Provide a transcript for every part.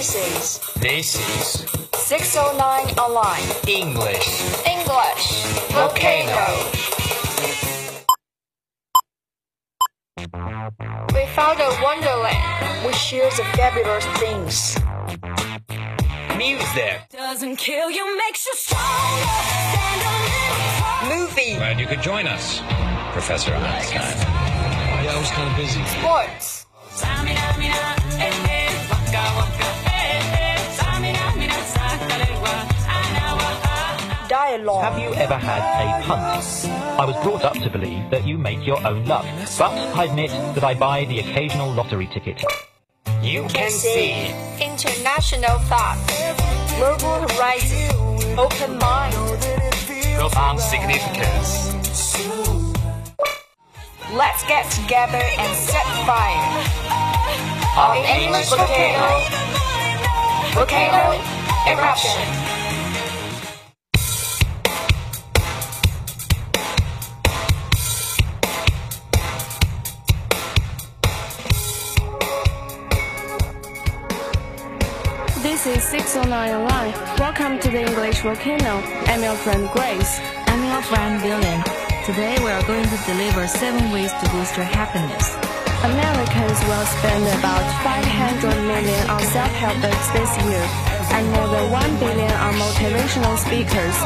This is This is 609 Online English English Volcano. We found a wonderland which shares the fabulous things. Music. Doesn't kill you, makes you stronger. Stand a little. Movie, Glad you could join us, Professor Einstein. Yeah, I was kind of busy. sports, dialogue, Have you ever had a punt? I was brought up to believe that you make your own luck, but I admit that I buy the occasional lottery ticket. You can see international thought, global horizon, open mind. profound significance. Let's get together and set fire. Of English volcano, volcano eruption. This is 609 Online. Welcome to the English Volcano. I'm your friend Grace. I'm your friend William. Today we are going to deliver seven ways to boost your happiness. Americans will spend about 500 million on self-help books this year, and more than 1 billion are motivational speakers.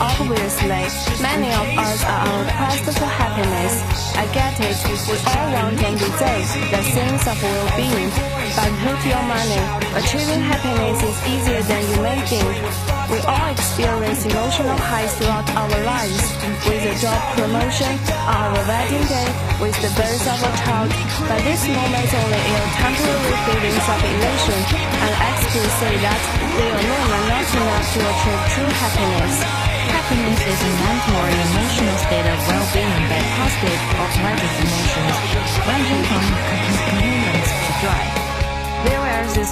Obviously, many of us are on a quest for happiness. I get it. We all want and deserve the sense of well-being. But put your money, achieving happiness is easier than you may think. We all experience emotional highs throughout our lives, with a job promotion, our wedding day, with the birth of a child. But these moments only are temporary feelings of elation, and experts say that they alone are not enough to achieve true. Happiness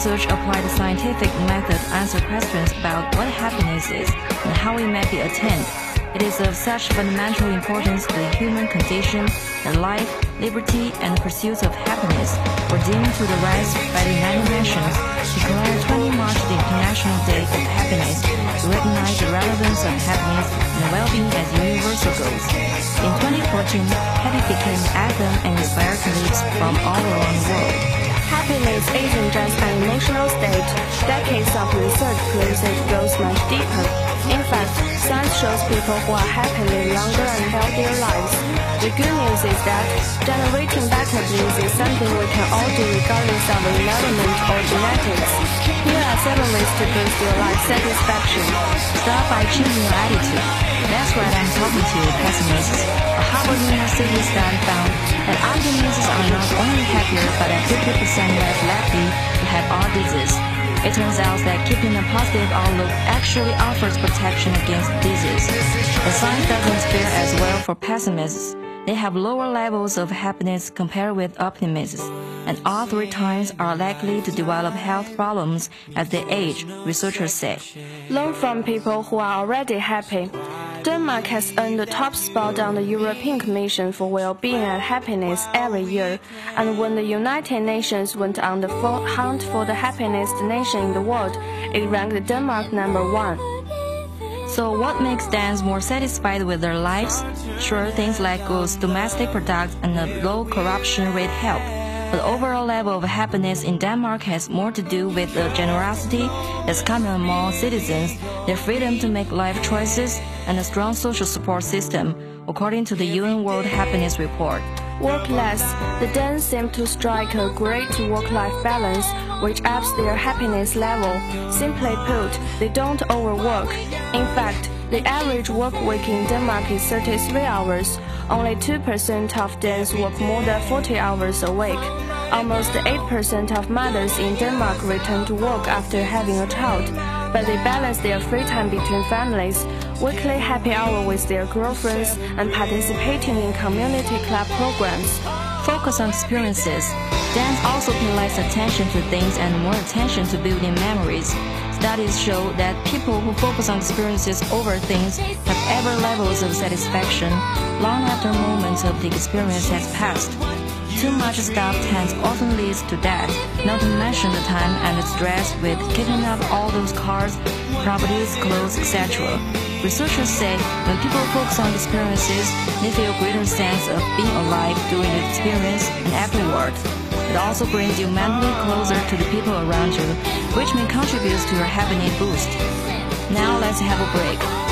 research applied scientific method to answer questions about what happiness is and how it may be attained, it is of such fundamental importance to the human condition that life, liberty, and the pursuit of happiness were deemed to the rise by the United Nations, declared 20 March the International Day of Happiness to recognize the relevance of happiness and well-being as universal goals. In 2014, happy became an anthem and inspired colleagues from all. Happiness isn't just an emotional state. Decades of research proves it goes much deeper. In fact, science shows people who are happy live longer and healthier lives. The good news is that generating better dreams is something we can all do regardless of environment or genetics. Here are seven ways to boost your life satisfaction. Start by changing your attitude. That's right, I'm talking to pessimists. A Harvard University study found that optimists are not only happier, but are 50% less likely to have all disease. It turns out that keeping a positive outlook actually offers protection against disease. The science doesn't fare as well for pessimists. They have lower levels of happiness compared with optimists, and all three types are likely to develop health problems as they age, researchers say. Learn from people who are already happy. Denmark has earned the top spot on the European Commission for Well-being and Happiness every year, and when the United Nations went on the hunt for the happiest nation in the world, it ranked Denmark number one. So what makes Danes more satisfied with their lives? Sure, things like good domestic products and a low corruption rate help. But overall level of happiness in Denmark has more to do with the generosity that's common among citizens, their freedom to make life choices, and a strong social support system, according to the UN World Happiness Report. Work less, the Danes seem to strike a great work-life balance, which ups their happiness level. Simply put, they don't overwork. In fact, the average work week in Denmark is 33 hours. Only 2% of Danes work more than 40 hours a week. Almost 8% of mothers in Denmark return to work after having a child, but they balance their free time between families, weekly happy hour with their girlfriends, and participating in community club programs. Focus on experiences. Danes also pay less attention to things and more attention to building memories. Studies show that people who focus on experiences over things have ever levels of satisfaction long after moments of the experience has passed. too much stuff tends often leads to death, not to mention the time and the stress with keeping up all those cars, properties, clothes, etc. Researchers say when people focus on experiences, they feel greater sense of being alive during the experience and afterward. It also brings you mentally closer to the people around you, which may contribute to your happiness boost. Now let's have a break.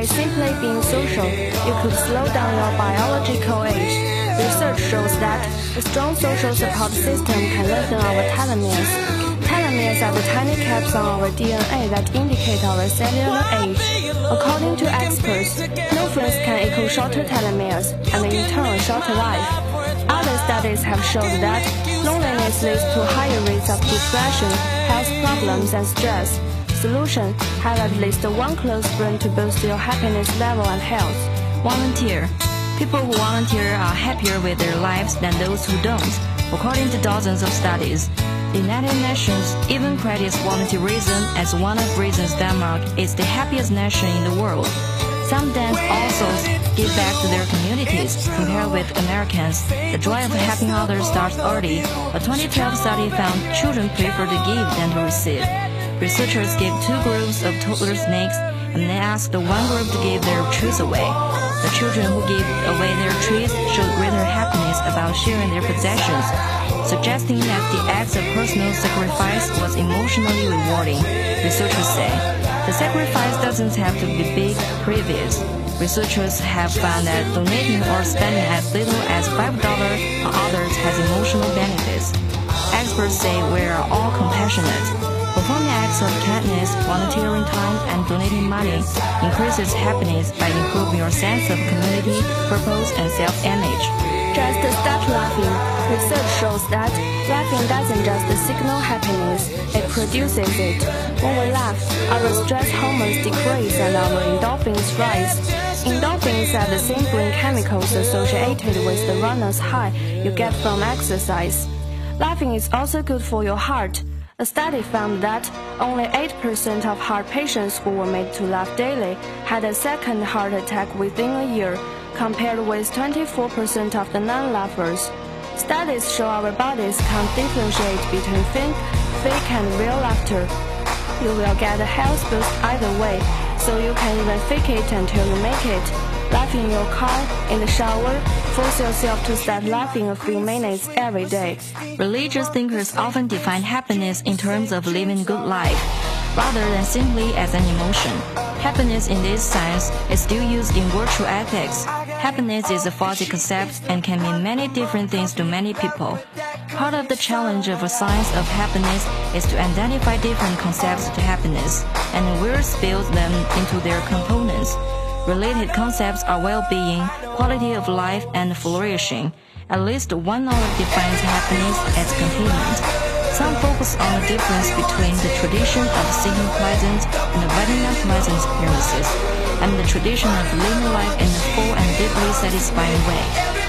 By simply being social, you could slow down your biological age. Research shows that a strong social support system can lengthen our telomeres. Telomeres are the tiny caps on our DNA that indicate our cellular age. According to experts, no friends can equal shorter telomeres and in turn shorter life. Other studies have shown that loneliness leads to higher rates of depression, health problems, and stress. Solution: have at least one close friend to boost your happiness level and health. Volunteer. People who volunteer are happier with their lives than those who don't, according to dozens of studies. The United Nations even credits volunteerism as one of reasons Denmark is the happiest nation in the world. Some Danes also give back to their communities. Compared with Americans, the joy of helping others starts early. A 2012 study found children prefer to give than to receive. Researchers gave two groups of toddler snakes and they asked the one group to give their trees away. The children who gave away their trees showed greater happiness about sharing their possessions, suggesting that the act of personal sacrifice was emotionally rewarding. Researchers say the sacrifice doesn't have to be big, previous. Researchers have found that donating or spending as little as $5 on others has emotional benefits. Experts say we are all compassionate. Performing acts of kindness, volunteering time, and donating money increases happiness by improving your sense of community, purpose, and self-image. Just start laughing. Research shows that laughing doesn't just signal happiness, it produces it. When we laugh, our stress hormones decrease and our endorphins rise. Endorphins are the same brain chemicals associated with the runner's high you get from exercise. Laughing is also good for your heart. A study found that only 8% of heart patients who were made to laugh daily had a second heart attack within a year, compared with 24% of the non-laughers. Studies show our bodies can't differentiate between fake, fake and real laughter. You will get a health boost either way, so you can even fake it until you make it. Laugh in your car, in the shower, force yourself to start laughing a few minutes every day. Religious thinkers often define happiness in terms of living good life, rather than simply as an emotion. Happiness in this sense is still used in virtue ethics. Happiness is a faulty concept and can mean many different things to many people. Part of the challenge of a science of happiness is to identify different concepts to happiness and where build them into their components. Related concepts are well-being, quality of life, and flourishing. At least one author defines happiness as contentment. Some focus on the difference between the tradition of seeking pleasant and avoiding unpleasant experiences, and the tradition of living life in a full and deeply satisfying way.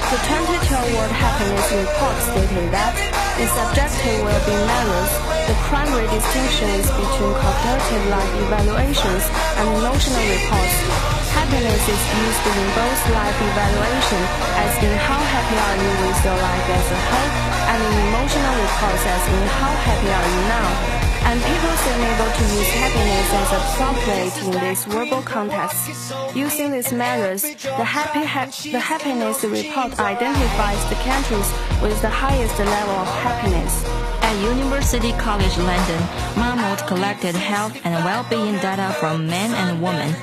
The 2012 World Happiness Report stated that in subjective well-being measures, the primary distinction is between cognitive life evaluations and emotional reports. Happiness is used in both life evaluation, as in how happy are you with your life as a whole, and in emotional reports as in how happy are you now. And people seem able to use happiness as appropriate in this verbal context. Using these measures, the, happy ha- the happiness report identifies the countries with the highest level of happiness. At University College London, Marmot collected health and well-being data from men and women.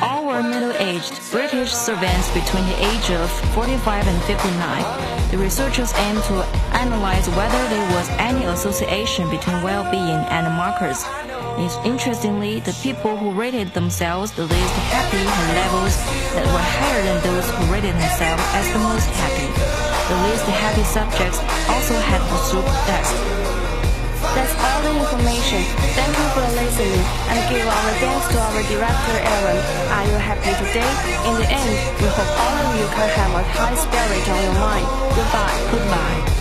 All were middle-aged British servants between the age of 45 and 59. The researchers aimed to analyze whether there was any association between well-being and markers. Interestingly, the people who rated themselves the least happy had levels that were higher than those who rated themselves as the most happy. The least happy subjects also had the soup test. That's all the information. Thank you for listening and give our thanks to our director Aaron. Are you happy today? In the end, we hope all of you can have a high spirit on your mind. Goodbye. Goodbye.